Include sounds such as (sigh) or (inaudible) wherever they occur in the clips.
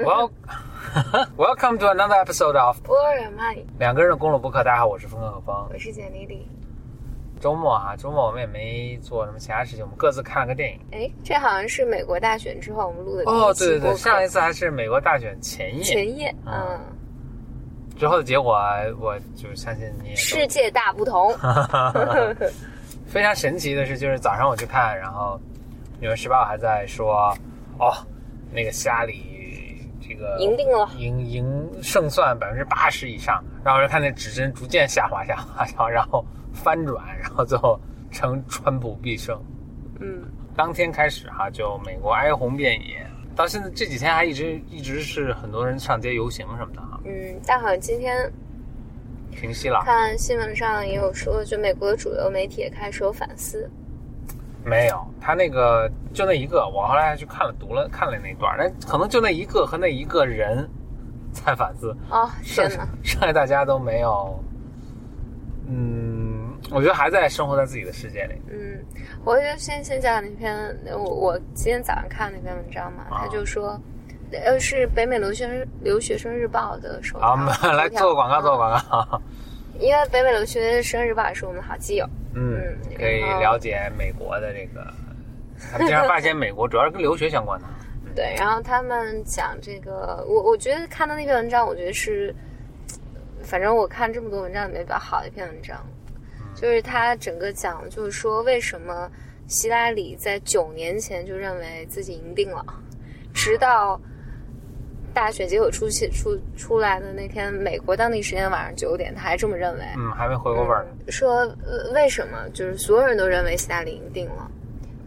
(laughs) Well, welcome to another episode of 波尔曼，两个人的公路博客。大家好，我是峰哥和峰。我是简丽丽。周末啊，周末我们也没做什么其他事情，我们各自看了个电影。哎，这好像是美国大选之后我们录的哦，对对对，上一次还是美国大选前夜，前夜，嗯嗯，之后的结果，我就相信你也世界大不同。(laughs) 非常神奇的是，就是早上我去看，然后《纽约时报》还在说，哦，那个希拉里这个赢定了赢赢胜算百分之八十以上，然后就看那指针逐渐下滑下滑下滑，然后翻转，然后最后成川普必胜。嗯，当天开始哈，就美国哀鸿遍野，到现在这几天还一直一直是很多人上街游行什么的哈，嗯，但好像今天平息了。看新闻上也有说，就美国的主流媒体也开始有反思。没有，他那个就那一个，我后来还去看了读了看了那段，但可能就那一个和那一个人在反思，哦，剩天哪！剩下大家都没有，嗯，我觉得还在生活在自己的世界里。嗯，我就先先讲那篇，我我今天早上看那篇文章嘛，啊他就说，呃，是北美留学生留学生日报的首条。好，我们来做个广告，做个嗯广告。因为北美留学生日报也是我们的好基友。嗯嗯，可以了解美国的这个，他们经常发现美国主要是跟留学相关的。(laughs) 对，然后他们讲这个，我我觉得看到那篇文章，我觉得是，反正我看这么多文章里面比较好的一篇文章，就是他整个讲，就是说为什么希拉里在九年前就认为自己赢定了，直到大选结果出现出出来的那天，美国当地时间晚上九点，他还这么认为。嗯，还没回过味儿呢。说、呃、为什么就是所有人都认为希拉里赢定了？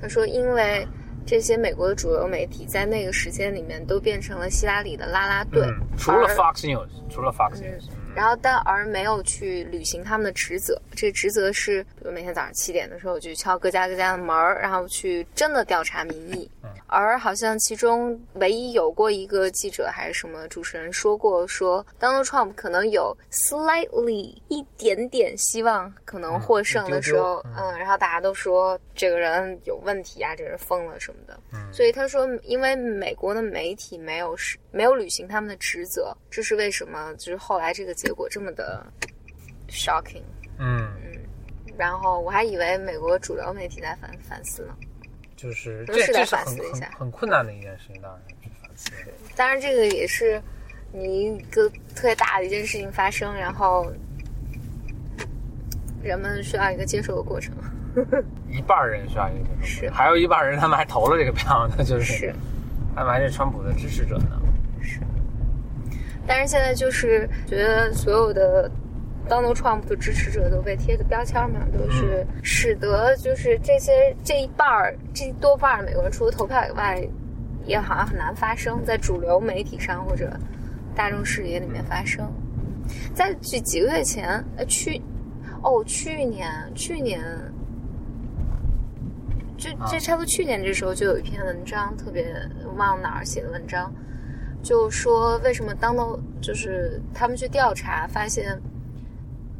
他说因为这些美国的主流媒体在那个时间里面都变成了希拉里的啦啦队，嗯，除了 Fox News，除了 Fox News，嗯然后但而没有去履行他们的职责。这职责是，比如每天早上七点的时候就敲各家各家的门儿，然后去真的调查民意。而好像其中唯一有过一个记者还是什么主持人说过说，Donald Trump 可能有 slightly 一点点希望可能获胜的时候，嗯丢丢嗯，然后大家都说这个人有问题啊，这人疯了什么的。嗯所以他说，因为美国的媒体没有是没有履行他们的职责，这是为什么就是后来这个结果这么的 shocking。嗯，然后我还以为美国主流媒体在反反思呢，就是这这是很反思一下很很困难的一件事情，当然是反思。当然这个也是你一个特别大的一件事情发生，然后人们需要一个接受的过程。(laughs) 一半人需要一个接受，是还有一半人他们还投了这个票呢，就是是他们还是川普的支持者呢。但是现在就是觉得所有的 Donald Trump 的支持者都被贴的标签嘛，都是使得就是这些这一半儿这多半儿美国人除了投票以外，也好像很难发声在主流媒体上或者大众视野里面发声。在几几个月前，呃，去哦，去年去年。这这差不多去年这时候就有一篇文章，特别忘哪儿写的文章，就说为什么当到就是他们去调查，发现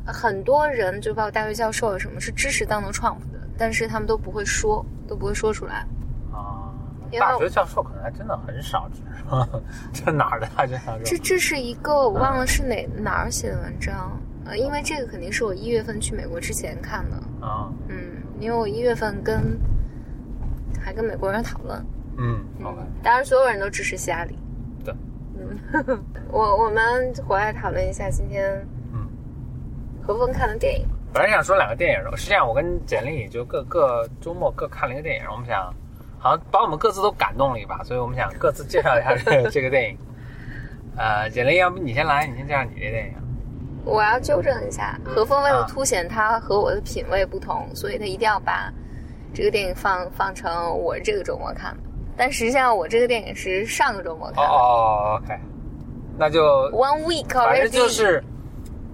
很多人就包括大学教授啊什么是支持 Donald Trump 的，但是他们都不会说，都不会说出来。啊，因为大学教授可能还真的很少 (laughs) 这哪儿的大学教授？这这是一个我忘了是哪哪儿写的文章，呃，因为这个肯定是我一月份去美国之前看的，啊，嗯，因为我一月份跟还跟美国人讨论，嗯，OK，当然所有人都支持希拉里。我我们回来讨论一下今天嗯，何峰看的电影。本来想说两个电影，是这样我跟简历就各各周末各看了一个电影，我们想好像把我们各自都感动了一把，所以我们想各自介绍一下这个 (laughs) 这个电影。呃，简历，要不你先来，你先介绍你这电影。我要纠正一下，何峰为了啊凸显他和我的品味不同，所以他一定要把这个电影放放成我这个周末看的。但实际上，我这个电影是上个周末哦看的、哦，OK，那就 One week 反正。就是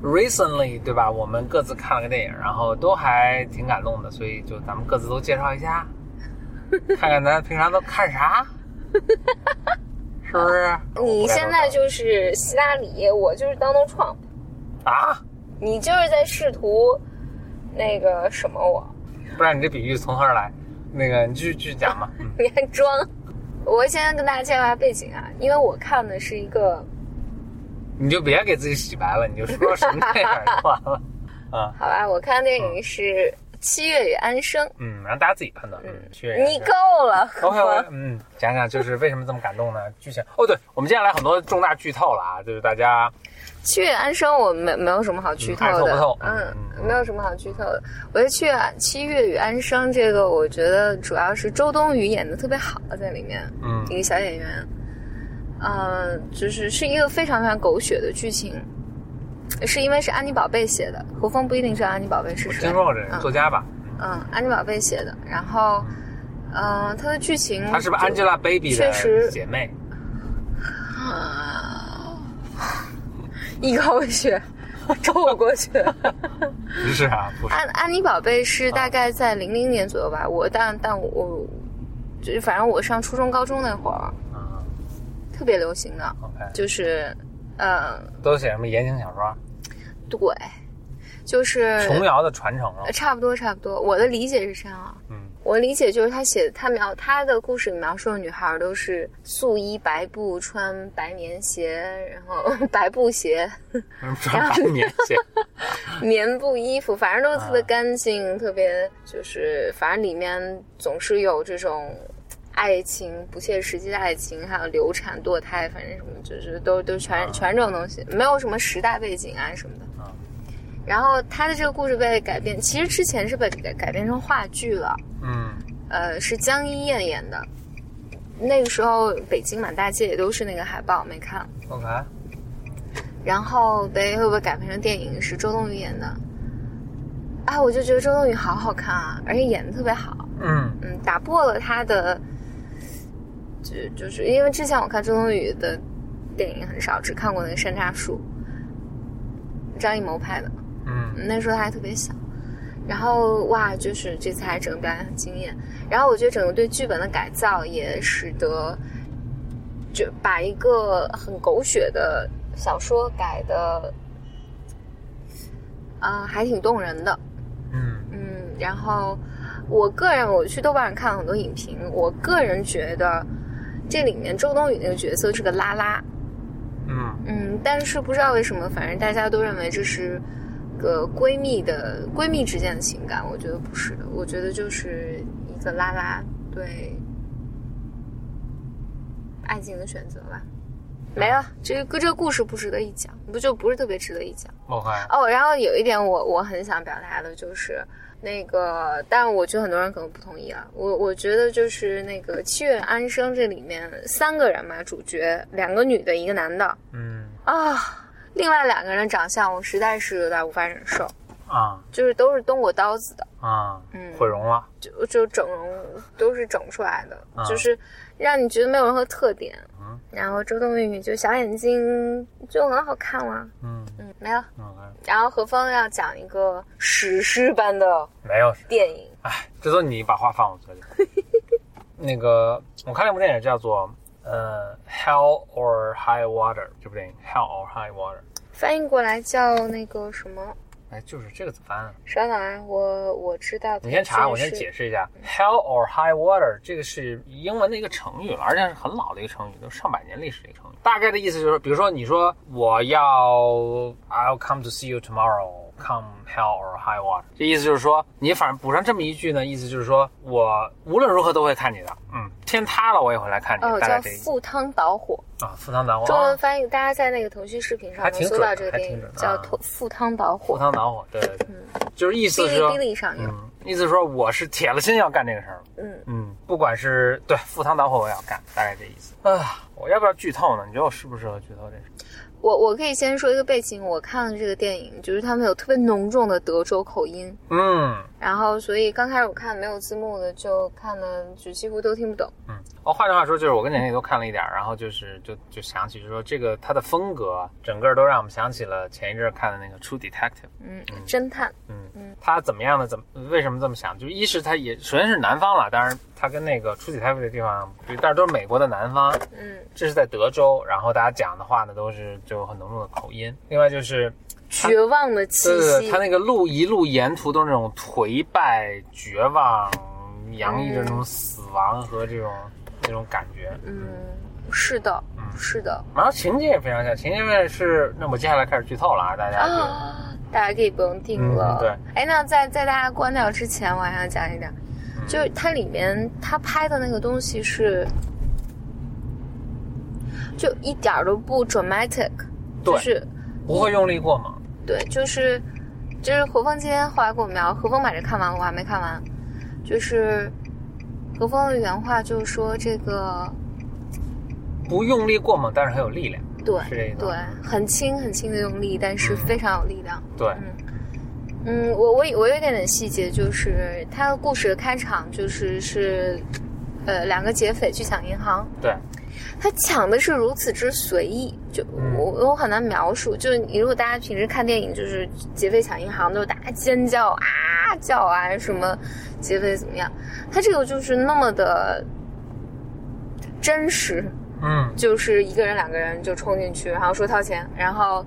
recently 对吧？我们各自看了个电影，然后都还挺感动的，所以就咱们各自都介绍一下，看看咱平常都看啥，是不是？(laughs) 你现在就是希拉里，我就是 Donald Trump，啊，你就是在试图那个什么我，不然你这比喻从何而来？那个你继续继续讲吧。(laughs) 嗯你还装。我先跟大家介绍一下背景啊，因为我看的是一个，你就别给自己洗白了，你就说什么电影就完了。(laughs) 啊，好吧，我看的电影是《七月与安生》。嗯，让大家自己判断。嗯，七月你够了，何 OK，峰。嗯，讲讲就是为什么这么感动呢？剧情哦，对，我们接下来很多重大剧透了啊，就是大家七月安生我没没有什么好剧透的，嗯嗯，没有什么好剧透的。我觉得七月七月与安生这个，我觉得主要是周冬雨演的特别好，在里面，嗯。一个小演员，呃，就是是一个非常非常狗血的剧情，是因为是安妮宝贝写的，胡峰不一定知道安妮宝贝是谁。听，说过这人作家吧？嗯，安妮宝贝写的，然后，呃，它的剧情她是不是 Angelababy 确实的姐妹？啊，一口血 (laughs) 抽过去。不是啊，不是。安安妮宝贝是大概在零零年左右吧，我但但我就是反正我上初中高中那会儿啊特别流行的，，OK，就是嗯都写什么言情小说？对，就是琼瑶的传承了呃。差不多差不多，我的理解是这样啊。嗯我理解就是他写他描他的故事里描述的女孩都是素衣白布，穿白棉鞋，然后 (laughs) 白布鞋，(laughs) 白棉鞋？(laughs) 棉布衣服，反正都特别啊干净，特别就是，反正里面总是有这种爱情、不切实际的爱情，还有流产、堕胎，反正什么就是都都全、啊全这种东西，没有什么时代背景啊什么的。啊然后他的这个故事被改编，其实之前是被改改编成话剧了，嗯呃，是江一燕演的。那个时候北京满大街也都是那个海报，没看。，OK，然后被会不会改编成电影？是周冬雨演的。啊，我就觉得周冬雨好好看啊，而且演的特别好。嗯嗯，打破了她的，就就是因为之前我看周冬雨的电影很少，只看过那个《山楂树》，张艺谋拍的。嗯那时候他还特别小，然后哇，就是这次还整个表演很惊艳。然后我觉得整个对剧本的改造也使得，就把一个很狗血的小说改的，啊、还挺动人的。嗯嗯，然后我个人我去豆瓣上看了很多影评，我个人觉得这里面周冬雨那个角色是个拉拉。嗯嗯，但是不知道为什么，反正大家都认为这是个闺蜜的闺蜜之间的情感，我觉得不是的，我觉得就是一个拉拉对爱情的选择吧。没了，这个这个故事不值得一讲，不就不是特别值得一讲。哦，然后有一点我我很想表达的就是那个，但我觉得很多人可能不同意啊。我我觉得就是那个《七月安生》这里面三个人嘛，主角两个女的，一个男的嗯啊，另外两个人长相我实在是有点无法忍受，啊。就是都是动过刀子的，啊，嗯。毁容了。就就整容都是整出来的，啊。就是让你觉得没有任何特点。嗯。然后周冬雨就小眼睛就很好看了，嗯。嗯，没了。然后何峰要讲一个史诗般的没有。电影，哎，这都你把话放我嘴里。(laughs) 那个，我看了一部电影叫做呃《Hell or High Water》，这部电影《Hell or High Water》。翻译过来叫那个什么？哎，就是这个怎么翻啊？稍等啊，我我知道。你先查，我先解。释一下。Hell or high water 这个是英文的一个成语了，而且是很老的一个成语，都上百年历史的一个成语。大概的意思就是，比如说你说我要 I'll come to see you tomorrow。Come hell or high water，这意思就是说，你反正补上这么一句呢，意思就是说我无论如何都会看你的，嗯，天塌了我也会来看你，哦，叫赴汤蹈火。啊，赴汤蹈火，中文啊翻译，大家在那个腾讯视频上还能搜到这个电影叫啊《赴汤蹈火赴》，汤蹈火，对对对，就是意思哔哩是说哔，哩上有。嗯，意思是说我是铁了心要干这个事儿，嗯，嗯，不管是对赴汤蹈火我也要干，大概这意思。啊，我要不要剧透呢？你觉得我适不适合剧透这事？我我可以先说一个背景，我看了这个电影，就是他们有特别浓重的德州口音，嗯然后所以刚开始我看没有字幕的，就看的就几乎都听不懂。嗯。哦，换句话说，就是我跟简历都看了一点儿，然后就是就就想起，就是说这个它的风格，整个都让我们想起了前一阵儿看的那个《True Detective》。嗯，侦探。嗯嗯，他怎么样呢？怎么为什么这么想？就是一是他也首先是南方了，当然他跟那个《True Detective》的地方，但是都是美国的南方。嗯，这是在德州，然后大家讲的话呢都是就很浓重的口音。另外就是绝望的气息他。那个路一路沿途都是那种颓败、绝望，洋溢着那种死亡和这种那种感觉。嗯，是的，嗯是的然后情节也非常像，情节是那我接下来开始剧透了啊，大家就、啊，大家可以不用听了。嗯对，哎，那在在大家关掉之前，我还想讲一点，嗯就是它里面他拍的那个东西是，就一点儿都不 dramatic，对就是不会用力过猛。对，就是就是何峰今天后来给我描，何峰把这看完，我还没看完。就是何峰的原话就是说这个不用力过猛，但是很有力量。对是这意思对，很轻很轻的用力，但是嗯非常有力量。对，嗯，我我我有一点点细节，就是他的故事的开场就是是，呃，两个劫匪去抢银行，对，他抢的是如此之随意，就嗯。我我很难描述。就是你如果大家平时看电影，就是劫匪抢银行都是大家尖叫啊叫啊，什么劫匪怎么样，他这个就是那么的真实，嗯，就是一个人两个人就冲进去，然后说掏钱，然后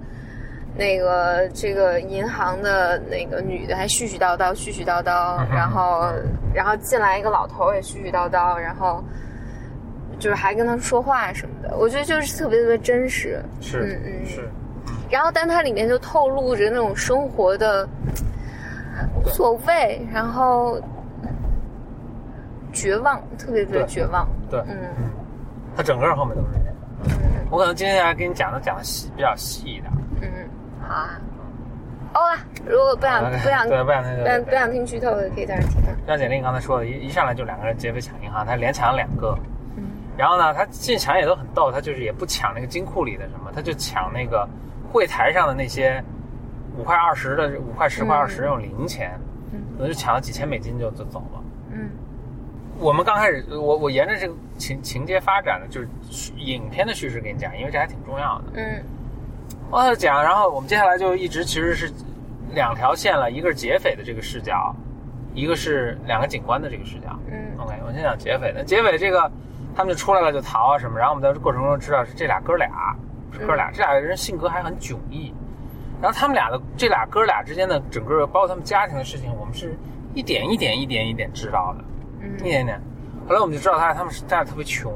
那个这个银行的那个女的还絮絮叨叨絮絮叨叨然后然后进来一个老头也絮絮叨叨，然后就是还跟他说话什么的，我觉得就是特别特别真实。是、嗯嗯是，然后但它里面就透露着那种生活的无所谓，然后绝望，特别特别绝望。对，嗯它整个后面都是这样。嗯我可能今天来给你讲的讲的细比较细一点。啊。哦啊，如果不想不想对不想听不想不想听剧透的，可以在这听。像简历刚才说的，一一上来就两个人劫匪抢银行，他连抢了两个。嗯然后呢，他进抢也都很逗，他就是也不抢那个金库里的什么，他就抢那个柜台上的那些五块二十的五块十块二十那种零钱，嗯可能就抢了几千美金就就走了。嗯我们刚开始，我我沿着这个情情节发展的，就是影片的叙事给你讲，因为这还挺重要的。嗯往下讲，然后我们接下来就一直其实是两条线了，一个是劫匪的这个视角，一个是两个警官的这个视角。嗯 OK，我先讲劫匪。的劫匪这个，他们就出来了就逃啊什么，然后我们在过程中知道是这俩哥俩，是哥俩，这俩人性格还很迥异。然后他们俩的这俩哥俩之间的整个包括他们家庭的事情，我们是一点一点一点一点知道的。嗯一嗯点点。后来我们就知道他他们是家里特别穷，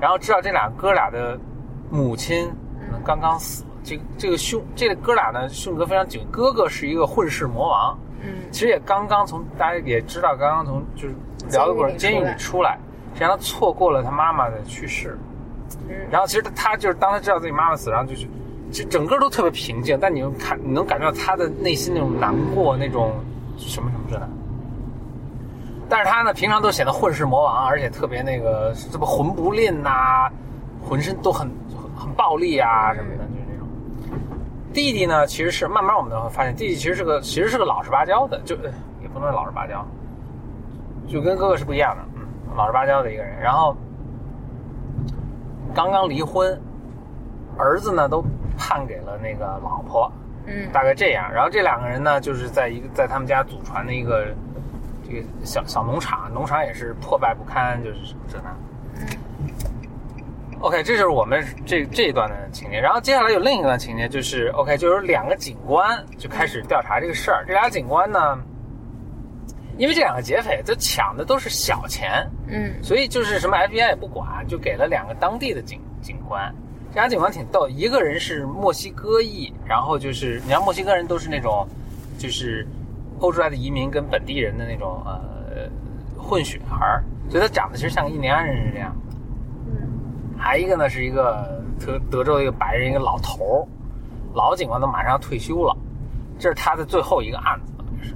然后知道这俩哥俩的母亲嗯刚刚死。这个这个兄这个哥俩呢性格非常紧，哥哥是一个混世魔王，嗯其实也刚刚从大家也知道，刚刚从就是聊的过程监狱里里出来，实际上他错过了他妈妈的去世。嗯然后其实他他就是当他知道自己妈妈死，然后就是就整个都特别平静，但你能看你能感觉到他的内心那种难过，那种什么什么之类的。但是他呢，平常都显得混世魔王，而且特别那个什么魂不吝呐、浑身都很很很暴力啊什么的。弟弟呢，其实是慢慢我们都会发现，弟弟其实是个其实是个老实巴交的，就呃也不能说老实巴交，就跟哥哥是不一样的，嗯，老实巴交的一个人。然后刚刚离婚，儿子呢都判给了那个老婆，嗯大概这样。然后这两个人呢，就是在一个在他们家祖传的一个这个小小农场，农场也是破败不堪，就是什么这那。OK，这就是我们这这一段的情节。然后接下来有另一段情节，就是 OK，就有两个警官就开始调查这个事儿。这俩警官呢，因为这两个劫匪这抢的都是小钱，嗯所以就是什么 FBI 也不管，就给了两个当地的警警官。这俩警官挺逗，一个人是墨西哥裔，然后就是你看墨西哥人都是那种，就是欧洲来的移民跟本地人的那种呃混血儿，所以他长得其实像个印第安人是这样。嗯还一个呢是一个德德州的一个白人一个老头儿，老警官都马上要退休了，这是他的最后一个案子，这是。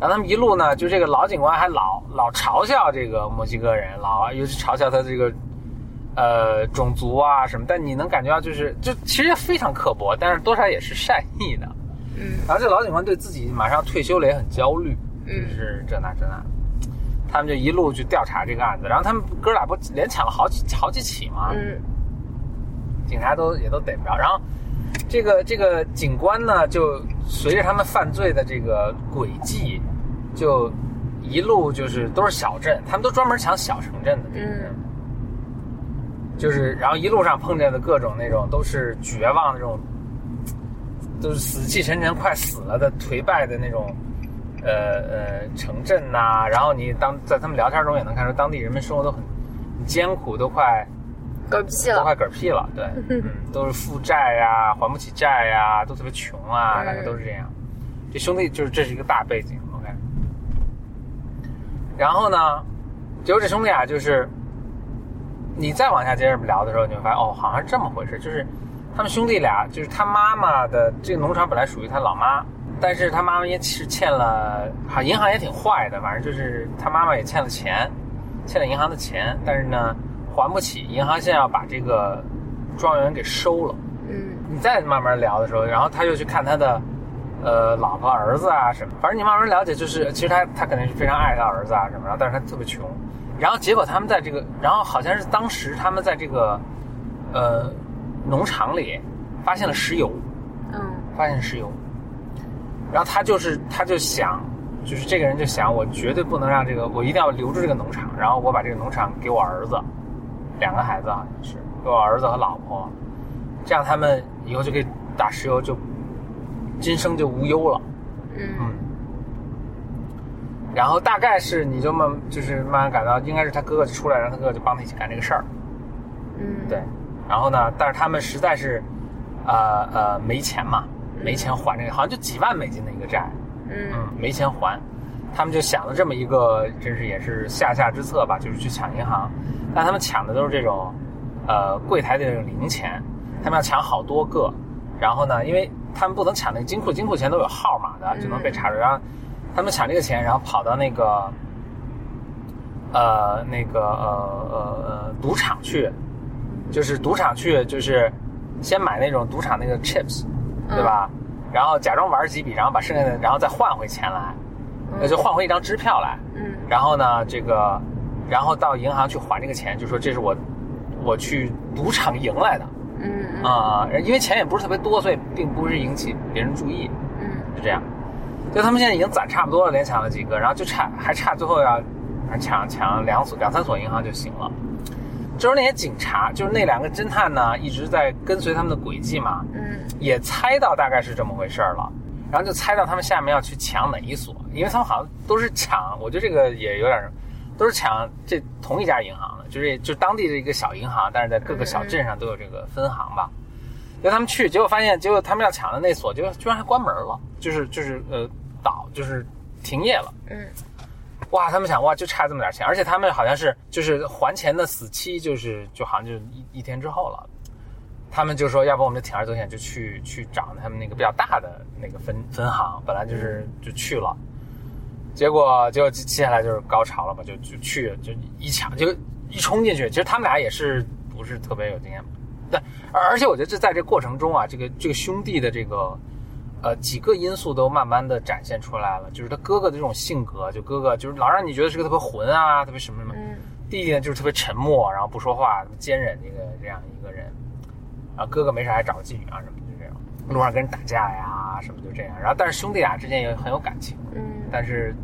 然后他们一路呢，就这个老警官还老老嘲笑这个墨西哥人，老尤其嘲笑他这个呃种族啊什么，但你能感觉到就是就其实非常刻薄，但是多少也是善意的。嗯然后这老警官对自己马上退休了也很焦虑，就嗯是这那这那。他们就一路去调查这个案子，然后他们哥俩不连抢了好几好几起吗？嗯警察都也都逮不着。然后这个这个警官呢，就随着他们犯罪的这个轨迹，就一路就是都是小镇，他们都专门抢小城镇的这个人。就是，然后一路上碰见的各种那种都是绝望的这种，都是死气沉沉、快死了的颓败的那种，呃呃城镇呐、然后你当在他们聊天中也能看出当地人们生活都很艰苦都快嗝屁了，都快嗝屁了，对，(laughs) 嗯，都是负债呀，还不起债呀，都特别穷啊，大概都是这样。这兄弟就是这是一个大背景，OK。然后呢，结果这兄弟啊，就是你再往下接着聊的时候，你会发现哦，好像是这么回事，就是他们兄弟俩，就是他妈妈的这个农场本来属于他老妈，但是他妈妈也是欠了，好银行也挺坏的，反正就是他妈妈也欠了钱，欠了银行的钱，但是呢还不起，银行现在要把这个庄园给收了。嗯。你再慢慢聊的时候，然后他就去看他的，呃，老婆、儿子啊什么，反正你慢慢了解，就是其实他他肯定是非常爱他儿子啊什么，然后但是他特别穷，然后结果他们在这个，然后好像是当时他们在这个，呃，农场里发现了石油，嗯。发现石油，然后他就是他就想，就是这个人就想，我绝对不能让这个，我一定要留住这个农场，然后我把这个农场给我儿子，两个孩子好像是给我儿子和老婆，这样他们以后就可以打石油就，今生就无忧了。嗯嗯，然后大概是你就慢就是慢慢感到，应该是他哥哥就出来，然后他哥哥就帮他一起干这个事儿。嗯，对，然后呢，但是他们实在是，呃呃没钱嘛，没钱还这个，好像就几万美金的一个债，嗯。嗯，没钱还，他们就想了这么一个，真是也是下下之策吧，就是去抢银行，但他们抢的都是这种，呃，柜台的这种零钱，他们要抢好多个，然后呢，因为他们不能抢那个金库，金库钱都有号码的，就能被查出，然后他们抢这个钱，然后跑到那个，呃，那个呃呃呃赌场去，就是赌场去，就是先买那种赌场那个 chips，对吧？然后假装玩几笔，然后把剩下的，然后再换回钱来，那就换回一张支票来。嗯然后呢，这个，然后到银行去还这个钱，就说这是我我去赌场赢来的嗯啊、因为钱也不是特别多，所以并不是引起别人注意，嗯是这样。就他们现在已经攒差不多了，连抢了几个，然后就差还差最后要抢抢两所两三所银行就行了。这时候那些警察，就是那两个侦探呢，一直在跟随他们的轨迹嘛，嗯也猜到大概是这么回事儿了，然后就猜到他们下面要去抢哪一所，因为他们好像都是抢，我觉得这个也有点，都是抢这同一家银行的，就是就当地的一个小银行，但是在各个小镇上都有这个分行吧。就他们去，结果发现，结果他们要抢的那所，就居然还关门了，就是就是呃倒，就是停业了。嗯哇，他们想哇，就差这么点钱，而且他们好像是就是还钱的死期，就是就好像就一一天之后了。他们就说，要不我们就铤而走险，就去去找他们那个比较大的那个分分行，本来就是就去了，结果结果接下来就是高潮了嘛，就就去就一抢就一冲进去，其实他们俩也是不是特别有经验，但而而且我觉得这在这过程中啊，这个这个兄弟的这个呃几个因素都慢慢的展现出来了，就是他哥哥的这种性格，就哥哥就是老让你觉得是个特别混啊，特别什么什么，嗯。弟弟呢就是特别沉默，然后不说话，坚忍这个这样一个人，然后哥哥没事还找个妓女啊什么就这样，路上跟人打架呀什么就这样，然后但是兄弟俩之间也很有感情，嗯。但是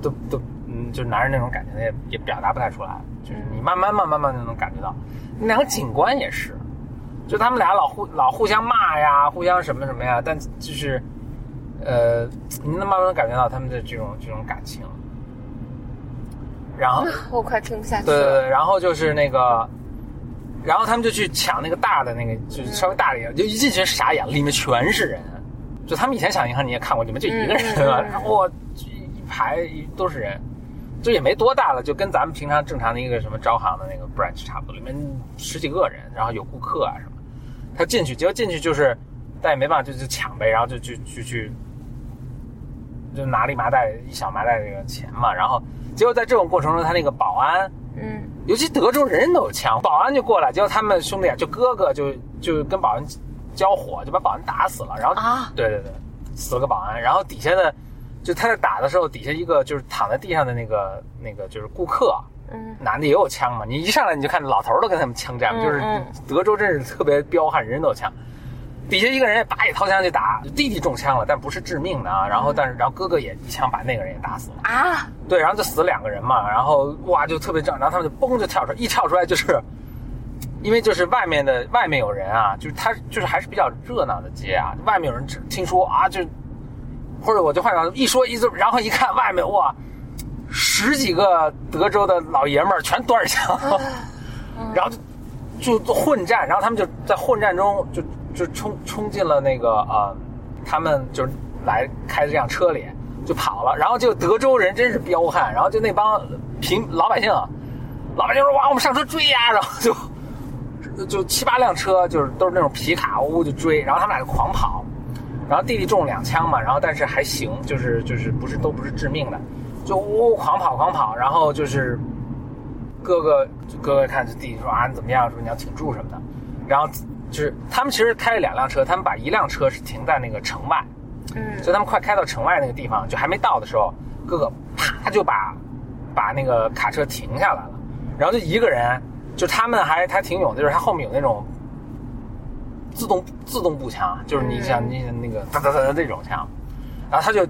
都都嗯，就是男人那种感情他也也表达不太出来，就是你慢慢慢慢慢慢就能感觉到，那两个警官也是，就他们俩老互老互相骂呀，互相什么什么呀，但就是呃，你能慢慢感觉到他们的这种这种感情，然后。(laughs) 我快听不下去对对。对，然后就是那个，然后他们就去抢那个大的那个，就是稍微大一点，就一进去傻眼了，里面全是人。就他们以前抢银行你也看过，里面就一个人对吧？嗯哇，一排都是人，就也没多大了，就跟咱们平常正常的一个什么招行的那个 branch 差不多，里面十几个人，然后有顾客啊什么。他进去，结果进去就是，但也没办法，就就抢呗，然后就就就去，就拿了一麻袋一小麻袋这个钱嘛，然后结果在这种过程中，他那个保安。嗯尤其德州人人都有枪，保安就过来，结果他们兄弟啊，就哥哥就就跟保安交火，就把保安打死了。然后啊对对对，死了个保安。然后底下的，就他在打的时候，底下一个就是躺在地上的那个那个就是顾客，嗯男的也有枪嘛。你一上来你就看老头儿都跟他们枪战，嗯就是嗯德州真是特别彪悍，人人都有枪。底下一个人也拔也掏枪就打，弟弟中枪了，但不是致命的啊。然后但是然后哥哥也一枪把那个人也打死了。啊对，然后就死了两个人嘛，然后哇就特别正，然后他们就嘣就跳出来，一跳出来就是，因为就是外面的外面有人啊，就是他就是还是比较热闹的街啊，外面有人听说啊就，或者我就换上一说一说，然后一看外面哇，十几个德州的老爷们儿全端着枪，(laughs) 然后就就混战，然后他们就在混战中就就冲冲进了那个呃，他们就是来开这辆车里就跑了，然后就德州人真是彪悍，然后就那帮平老百姓，老百姓说哇我们上车追呀，然后就就七八辆车就是都是那种皮卡呜就追，然后他们俩就狂跑，然后弟弟中了两枪嘛，然后但是还行，就是就是不是都不是致命的，就呜狂跑狂跑，然后就是哥哥哥哥看着弟弟说啊你怎么样，说你要挺住什么的，然后就是他们其实开了两辆车，他们把一辆车是停在那个城外，嗯。所以他们快开到城外那个地方，就还没到的时候，哥哥啪就把把那个卡车停下来了，然后就一个人，就他们还还挺勇的，就是他后面有那种自动自动步枪，就是你像你那个哒哒哒哒那种枪，然后他就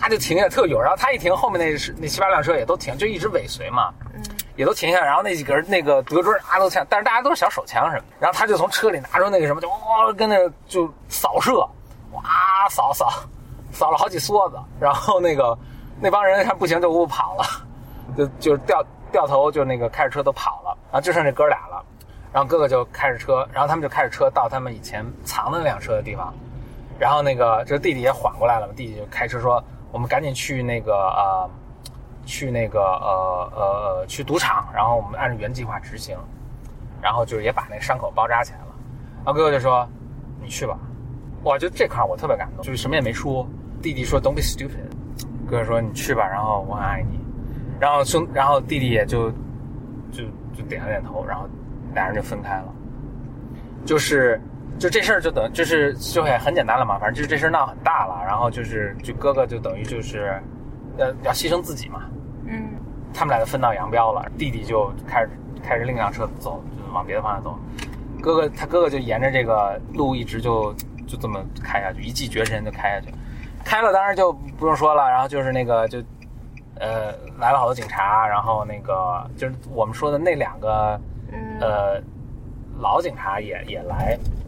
叭就停下，特有，然后他一停，后面那是那七八辆车也都停，就一直尾随嘛，嗯也都停下，然后那几个人那个德军啊都枪，但是大家都是小手枪什么的，然后他就从车里拿出那个什么，就哇跟那就扫射，哇扫扫扫了好几梭子，然后那个那帮人看不行就呜跑了，就就掉掉头就那个开着车都跑了，然后就剩这哥俩了，然后哥哥就开着车，然后他们就开着车到他们以前藏的那辆车的地方，然后那个这弟弟也缓过来了嘛，弟弟就开车说我们赶紧去那个呃。去那个呃呃去赌场，然后我们按照原计划执行，然后就是也把那个伤口包扎起来了。然后哥哥就说：“你去吧。”哇，就这块我特别感动，就是什么也没说。弟弟说：“Don't be stupid。”哥哥说：“你去吧，然后我很爱你。”然后兄，然后弟弟也就就就点了点头，然后俩人就分开了。就是就这事儿就等就是就也很简单了嘛，反正就是这事儿闹很大了，然后就是就哥哥就等于就是要要牺牲自己嘛，嗯他们俩就分道扬镳了，弟弟就开始开着另一辆车走，就是往别的方向走。哥哥他哥哥就沿着这个路一直就就这么开下去，一骑绝尘就开下去。开了当然就不用说了，然后就是那个就呃来了好多警察，然后那个就是我们说的那两个嗯呃老警察也也来，嗯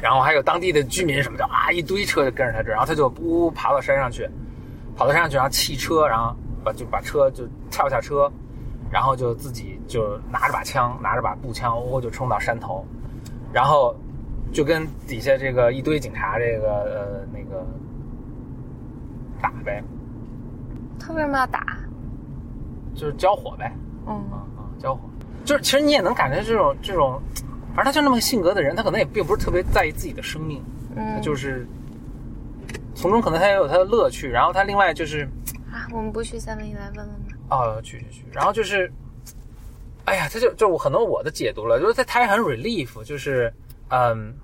然后还有当地的居民什么的啊，一堆车就跟着他这，然后他就呜爬到山上去，跑到山上去，然后弃车，然后把就把车就跳下车，然后就自己就拿着把枪，拿着把步枪，呜就冲到山头，然后就跟底下这个一堆警察这个呃那个打呗，他为什么要打？就是交火呗，嗯啊啊交火，就是其实你也能感觉这种这种，反正他就那么个性格的人，他可能也并不是特别在意自己的生命。他嗯，就是从中可能他也有他的乐趣，然后他另外就是啊，我们不去 Seven Eleven 了吗？哦去去去，然后就是，哎呀，他就就我很多我的解读了，就是他他也很 relief，就是嗯，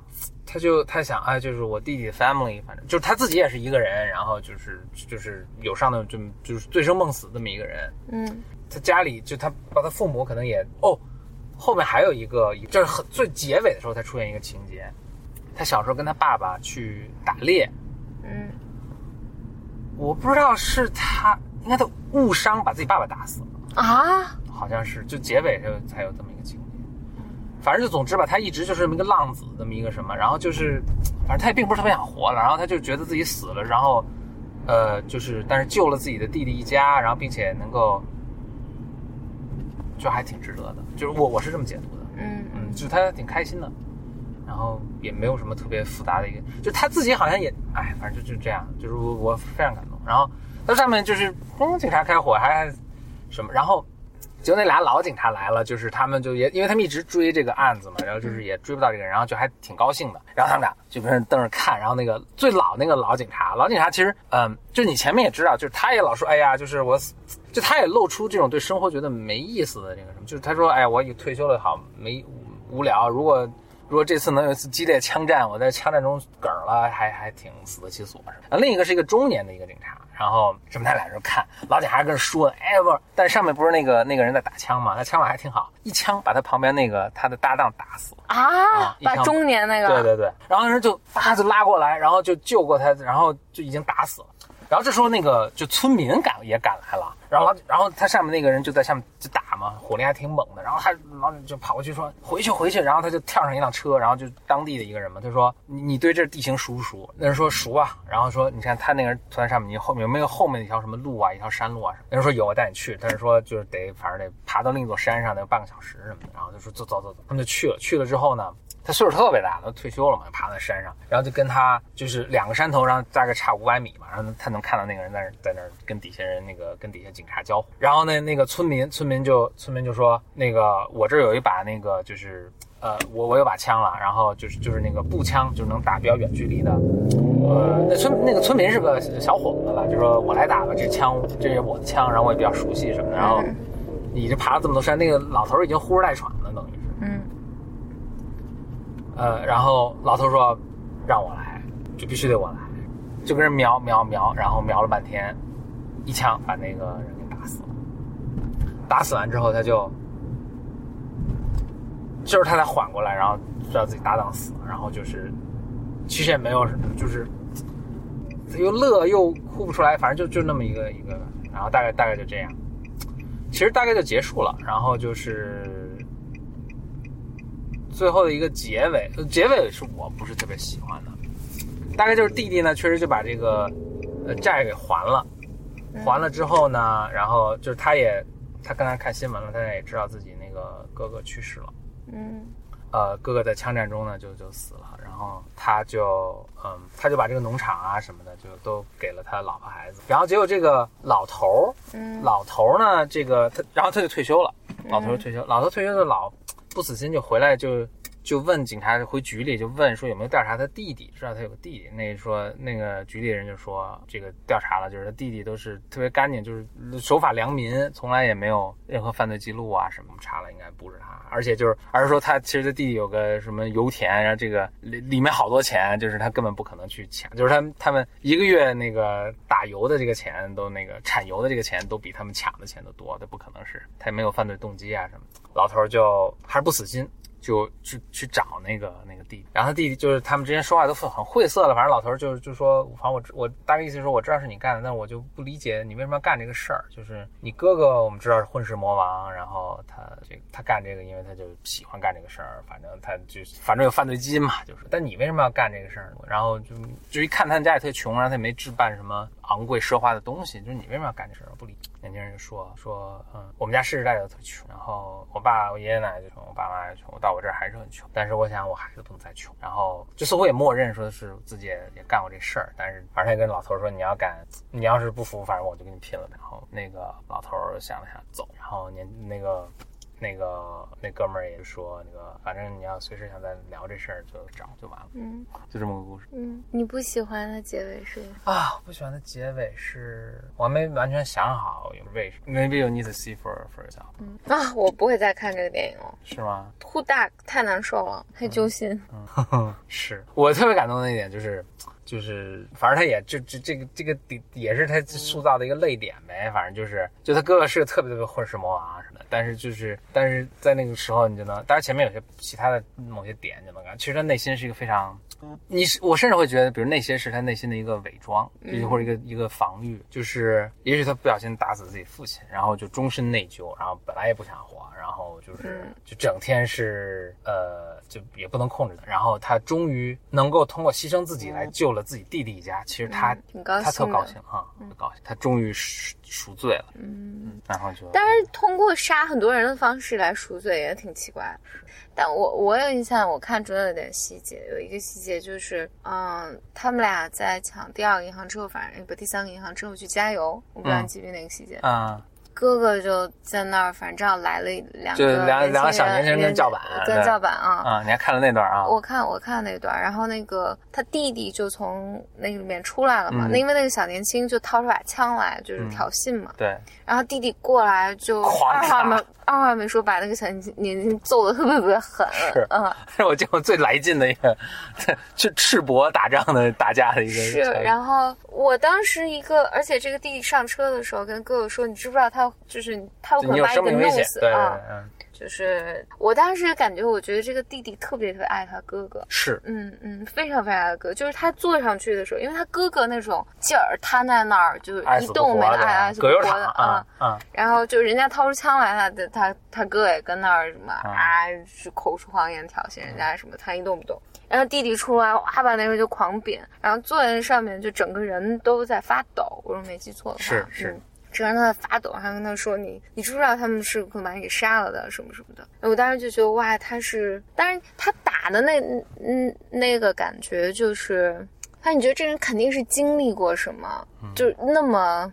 他就他想哎，就是我弟弟的 family，反正就是他自己也是一个人，然后就是就是有上的就就是醉生梦死这么一个人，嗯他家里就他把他父母可能也哦，后面还有一个就是很最结尾的时候才出现一个情节，他小时候跟他爸爸去打猎。嗯我不知道是他，应该他误伤把自己爸爸打死了，啊，好像是，就结尾才有才有这么一个情节。反正就总之吧，他一直就是这么一个浪子，这么一个什么，然后就是，反正他也并不是特别想活了，然后他就觉得自己死了，然后，呃，就是但是救了自己的弟弟一家，然后并且能够，就还挺值得的，就是我我是这么解读的，嗯。嗯，就是他挺开心的，然后也没有什么特别复杂的一个，就他自己好像也，哎，反正就就这样，就是我我非常感动。然后他上面就是嗯，警察开火还什么，然后就那俩老警察来了，就是他们就也因为他们一直追这个案子嘛，然后就是也追不到这个人，然后就还挺高兴的。然后他们俩就跟人瞪着看，然后那个最老那个老警察，老警察其实嗯，就你前面也知道，就是他也老说，哎呀，就是我。就他也露出这种对生活觉得没意思的这个什么，就是他说，哎，我已退休了，好没无聊。如果如果这次能有一次激烈枪战，我在枪战中嗝儿了，还还挺死得其所。另一个是一个中年的一个警察，然后这么他俩就看老贾还跟人说呢，哎不是，但上面不是那个那个人在打枪嘛，他枪法还挺好，一枪把他旁边那个他的搭档打死。啊，把中年那个，对对对，然后人就啪就拉过来，然后就救过他，然后就已经打死了。然后这时候那个就村民赶也赶来了，然后然后他上面那个人就在下面就打嘛，火力还挺猛的。然后他老就跑过去说回去回去，然后他就跳上一辆车，然后就当地的一个人嘛，他说你你对这地形熟不熟？那人说熟啊，然后说你看他那个人坐在上面，你后面有没有后面一条什么路啊，一条山路啊什么？那人说有，我带你去。但是说就是得反正得爬到另一座山上，得半个小时什么的。然后就说走走走走，他们就去了。去了之后呢？他岁数特别大，都退休了嘛，爬在山上，然后就跟他就是两个山头，然后大概差五百米嘛，然后他能看到那个人在那在那跟底下人那个跟底下警察交火，然后呢，那个村民村民就村民就说那个我这有一把那个就是呃我我有把枪了，然后就是就是那个步枪，就是能打比较远距离的，呃那村那个村民是个小伙子了，就说我来打吧，这枪这是我的枪，然后我也比较熟悉什么的，然后你这爬了这么多山，那个老头已经呼哧带喘了。呃，然后老头说，让我来，就必须得我来，就跟人瞄瞄瞄，然后瞄了半天，一枪把那个人给打死了。打死完之后，他就，就是他才缓过来，然后知道自己搭档死了，然后就是，其实也没有什么，就是又乐又哭不出来，反正就就那么一个一个，然后大概大概就这样，其实大概就结束了，然后就是。最后的一个结尾，结尾是我不是特别喜欢的，大概就是弟弟呢，确实就把这个呃债给还了，还了之后呢，然后就是他也他刚才看新闻了，他也知道自己那个哥哥去世了，嗯，呃，哥哥在枪战中呢就就死了，然后他就嗯他就把这个农场啊什么的就都给了他老婆孩子，然后结果这个老头儿，嗯，老头儿呢这个他然后他就退休了，老头退休，老头退休的老。不死心就回来就就问警察回局里就问说有没有调查他弟弟知道他有个弟弟。那说那个局里人就说这个调查了就是他弟弟都是特别干净就是守法良民从来也没有任何犯罪记录啊什么查了应该不是他而且就是而是说他其实他弟弟有个什么油田然后这个里里面好多钱就是他根本不可能去抢就是他们他们一个月那个打油的这个钱都那个产油的这个钱都比他们抢的钱都多他不可能是他也没有犯罪动机啊什么老头就还是不死心，就去去找那个那个弟弟。然后他弟弟就是他们之间说话都很很晦涩了。反正老头就就说，反正我我大概意思说，我知道是你干的，但我就不理解你为什么要干这个事儿。就是你哥哥我们知道是混世魔王，然后他这他干这个，因为他就喜欢干这个事儿。反正他就反正有犯罪基因嘛，就是。但你为什么要干这个事儿？然后就就一看他们家也特穷，然后他也没置办什么昂贵奢华的东西，就是你为什么要干这事儿？不理。年轻人就说说，嗯，我们家世世代代都特穷，然后我爸、我爷爷奶奶就穷，我爸妈也穷，我到我这儿还是很穷。但是我想，我孩子不能再穷。然后就似乎也默认说是自己也也干过这事儿，但是反正也跟老头说，你要敢，你要是不服，反正我就跟你拼了。然后那个老头想了想走，然后年那个。那个那哥们儿也说，那个反正你要随时想再聊这事儿，就找就完了。嗯，就这么个故事。嗯，你不喜欢的结尾是？啊，不喜欢的结尾是我还没完全想好有为什么。Maybe you need to see for for yourself。嗯啊，我不会再看这个电影了。是吗？Too dark，太难受了，太揪心。嗯，(laughs) 是我特别感动的一点就是。就是，反正他也这这这个这个点也是他塑造的一个泪点呗。反正就是，就他哥哥是个特别特别混世魔王什么的，但是就是，但是在那个时候你就能，当然前面有些其他的某些点就能看，其实他内心是一个非常，你是我甚至会觉得，比如那些是他内心的一个伪装，或者一个一个防御，就是也许他不小心打死自己父亲，然后就终身内疚，然后本来也不想活，然后就是就整天是呃。就也不能控制的，然后他终于能够通过牺牲自己来救了自己弟弟一家。其实他他特高兴哈，特高兴，他终于赎赎罪了。嗯，然后就但是通过杀很多人的方式来赎罪也挺奇怪。但我我有印象，我看中有点细节，有一个细节就是，嗯，他们俩在抢第二个银行之后，反正不第三个银行之后去加油，我不知道你记不记得那个细节啊。哥哥就在那儿，反正来了两个两两个小年轻人跟叫板，跟叫板啊啊！你还看了那段啊？我看我看那段，然后那个他弟弟就从那里面出来了嘛，那因为那个小年轻就掏出把枪来，就是挑衅嘛。对。然后弟弟过来就二话没二话没说，把那个小年轻揍的特别特别狠。是，嗯，(laughs) 是我见过最来劲的一个，去赤膊打仗的打架的一个。是，然后我当时一个，而且这个弟弟上车的时候跟哥哥说：“你知不知道他就是他有可能把你给弄死啊？”就是我当时感觉，我觉得这个弟弟特别特别爱他哥哥，是，嗯嗯，非常非常爱他哥，就是他坐上去的时候，因为他哥哥那种劲儿瘫在那儿，就一动没了，的爱爱死不活的啊啊。啊，然后就人家掏出枪来，他的他他哥也跟那儿什么嗯啊，是口出狂言挑衅人家什么，他一动不动。然后弟弟出来，哇，把那个就狂扁，然后坐在那上面，就整个人都在发抖。我说没记错的话，是是嗯整个人都在发抖，还跟他说你你知不知道他们是会把你给杀了的，什么什么的。我当时就觉得哇，他是，当然他打的那嗯那个感觉就是，他你觉得这人肯定是经历过什么，就那么。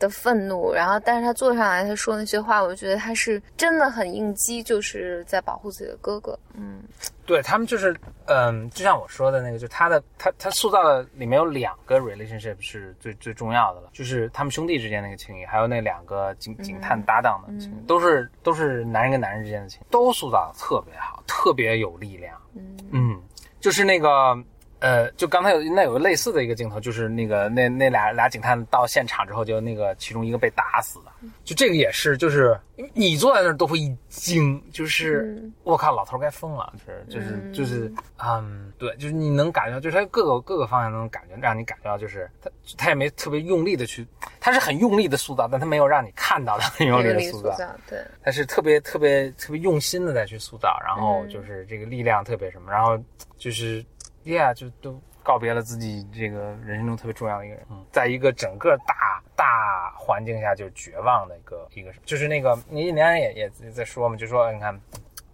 的愤怒，然后但是他坐上来，他说那些话，我觉得他是真的很应激，就是在保护自己的哥哥。嗯对他们就是，嗯，就像我说的那个，就他的他他塑造的里面有两个 relationship 是最最重要的了，就是他们兄弟之间那个情谊，还有那两个警警探搭档的情谊，都是都是男人跟男人之间的情谊，都塑造的特别好，特别有力量。嗯嗯，就是那个。呃，就刚才有那有个类似的一个镜头，就是那个那那俩俩警探到现场之后，就那个其中一个被打死的，就这个也是，就是你坐在那儿都会一惊，就是嗯。我靠，老头儿该疯了，就是就是就是，嗯，对，就是你能感觉到，就是他各个各个方向都能感觉，让你感觉到，就是他他也没特别用力的去，他是很用力的塑造，但他没有让你看到他很用力的塑造，塑造，对，他是特别特别特别用心的在去塑造，然后就是这个力量特别什么，然后就是，yeah，就都告别了自己这个人生中特别重要的一个人，嗯，在一个整个大大环境下就绝望的一个一个，就是那个你印第安人也也在说嘛，就说你看。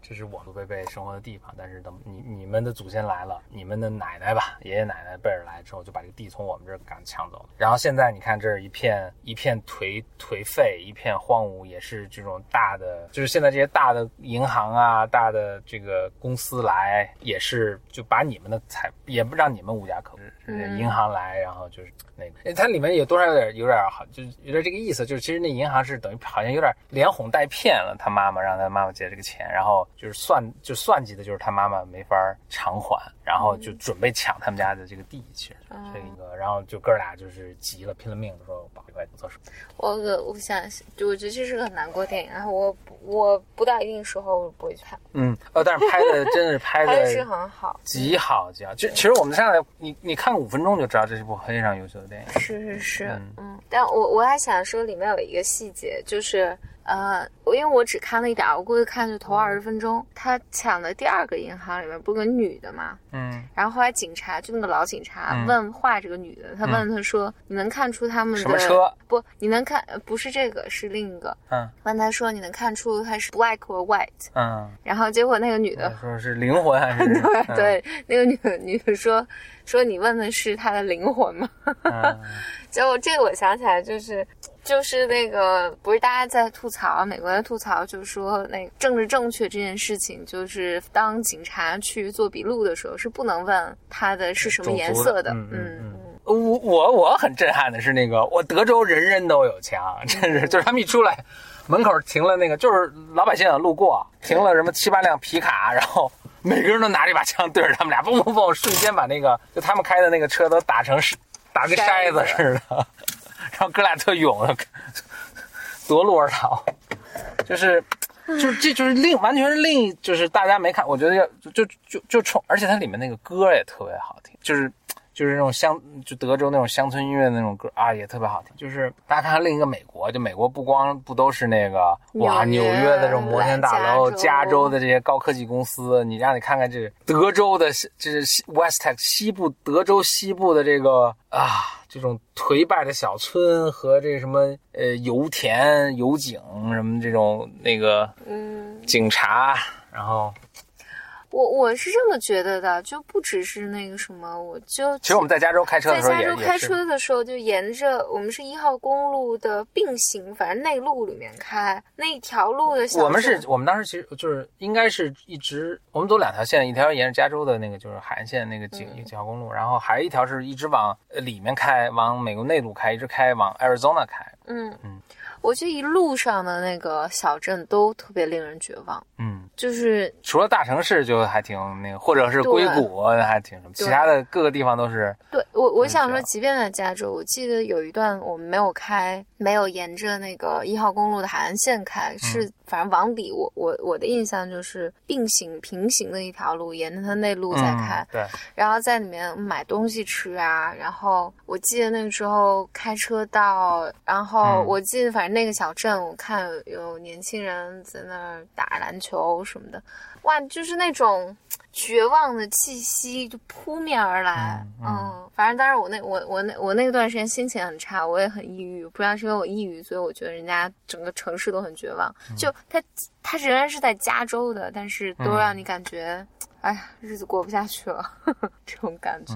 这是我们贝贝生活的地方，但是等你你们的祖先来了，你们的奶奶吧，爷爷奶奶辈儿来之后，就把这个地从我们这儿赶抢走了。然后现在你看，这儿一片一片颓颓废，一片荒芜，也是这种大的，就是现在这些大的银行啊，大的这个公司来，也是就把你们的财，也不让你们无家可归。嗯。银行来，然后就是那个，它里面有多少有点有点好，就是有点这个意思，就是其实那银行是等于好像有点连哄带骗了他妈妈，让他妈妈借这个钱，然后就是算就算计的就是他妈妈没法偿还，然后就准备抢他们家的这个地，其实。嗯这个，然后就哥俩就是急了，拼了命的说我把这块做什么。我个我想，就我觉得这是个很难过电影，然后我我不到一定时候我不会去看，嗯，呃，但是拍的真的是拍拍的是很好，极好极好，就其实我们上来你你看五分钟就知道这是部非常优秀的电影。是是是，嗯嗯，但我我还想说里面有一个细节，就是呃，我因为我只看了一点儿，我估计看就头二十分钟。他抢的第二个银行里面不是个女的嘛，嗯，然后后来警察就那个老警察嗯问话这个女的，他问他说：“你能看出他们的什么车？不，你能看呃不是这个，是另一个。嗯问他说：“你能看出他是 black or white？” 嗯，然后结果那个女的说是灵魂还是 (laughs) 对嗯对，那个女的女的说说你问的是他的灵魂吗？嗯 (laughs) 结果这个我想起来就是。就是那个，不是大家在吐槽，美国在吐槽，就是说那个政治正确这件事情，就是当警察去做笔录的时候，是不能问他的是什么颜色的。嗯嗯嗯。我我我很震撼的是那个，我德州人人都有枪，真是就是他们一出来，门口停了那个，就是老百姓路过，停了什么七八辆皮卡，然后每个人都拿着一把枪对着他们俩，嘣嘣嘣，瞬间把那个就他们开的那个车都打成是打跟筛子似的，然后哥俩特勇的夺路而逃，就是。就是这就是另完全是另一就是大家没看，我觉得要就就就就冲，而且它里面那个歌也特别好听，就是就是那种乡就德州那种乡村音乐那种歌啊，也特别好听。就是大家看看另一个美国，就美国不光不都是那个哇纽约的这种摩天大楼，加州的这些高科技公司，你让你看看这德州的这是西 West Texas 西部德州西部的这个啊。这种颓败的小村和这什么呃油田、油井什么这种那个嗯，警察，然后我我是这么觉得的，就不只是那个什么，我就其实我们在加州开车的时候加州开车的时候，就沿着我们是一号公路的并行，反正内陆里面开那一条路的小我们是我们当时其实就是应该是一直我们走两条线，一条沿着加州的那个就是海岸线那个几嗯。几号公路，然后还有一条是一直往呃里面开，往美国内陆开，一直开往 Arizona 开，嗯。嗯，我觉得一路上的那个小镇都特别令人绝望，嗯，就是除了大城市就还挺那个，或者是硅谷还挺什么，其他的各个地方都是对我我想说，即便在加州，我记得有一段我们没有开，没有沿着那个一号公路的海岸线开，是反正往里，我我我的印象就是并行平行的一条路，沿着它那路在开，嗯、对，然后在里面买东西吃啊。然后我记得那个时候开车到，然后嗯我记得反正那个小镇，我看有年轻人在那儿打篮球什么的，哇，就是那种绝望的气息就扑面而来。嗯嗯反正当时我那我我那我那段时间心情很差，我也很抑郁，不知道是因为我抑郁，所以我觉得人家整个城市都很绝望。嗯就它它仍然是在加州的，但是都嗯让你感觉。哎呀，日子过不下去了，(laughs) 这种感觉。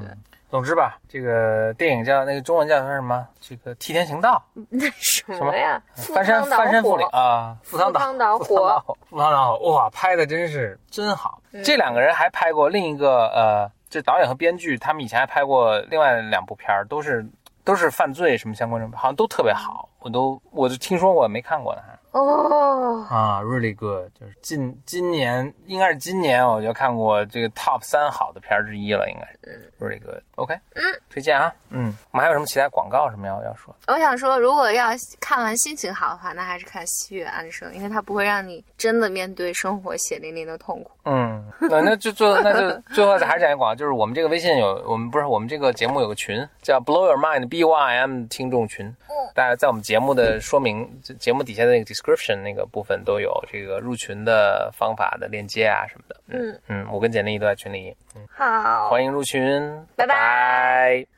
嗯总之吧，这个电影叫那个中文叫什么？这个替天行道，那什么呀？翻山翻山覆岭啊，赴汤蹈火。赴汤蹈火，哇，拍的真是真好。嗯这两个人还拍过另一个呃，这导演和编剧，他们以前还拍过另外两部片儿，都是都是犯罪什么相关的，好像都特别好，我都我就听说过，没看过呢还。哦，啊，really good，就是今今年应该是今年我就看过这个 top 三好的片儿之一了，应该是 really good，OK，、嗯，推荐啊，嗯，我们还有什么其他广告什么要要说？我想说，如果要看完心情好的话，那还是看《西月安生》，因为它不会让你真的面对生活血淋淋的痛苦。嗯，那那就最后那就最后还是讲一广告，就是我们这个微信有我们不是我们这个节目有个群叫 Blow Your Mind B Y M 听众群，大家在我们节目的说明节目底下的那个 description 那个部分都有这个入群的方法的链接啊什么的。嗯，嗯，我跟简历都在群里，好，欢迎入群，拜。拜拜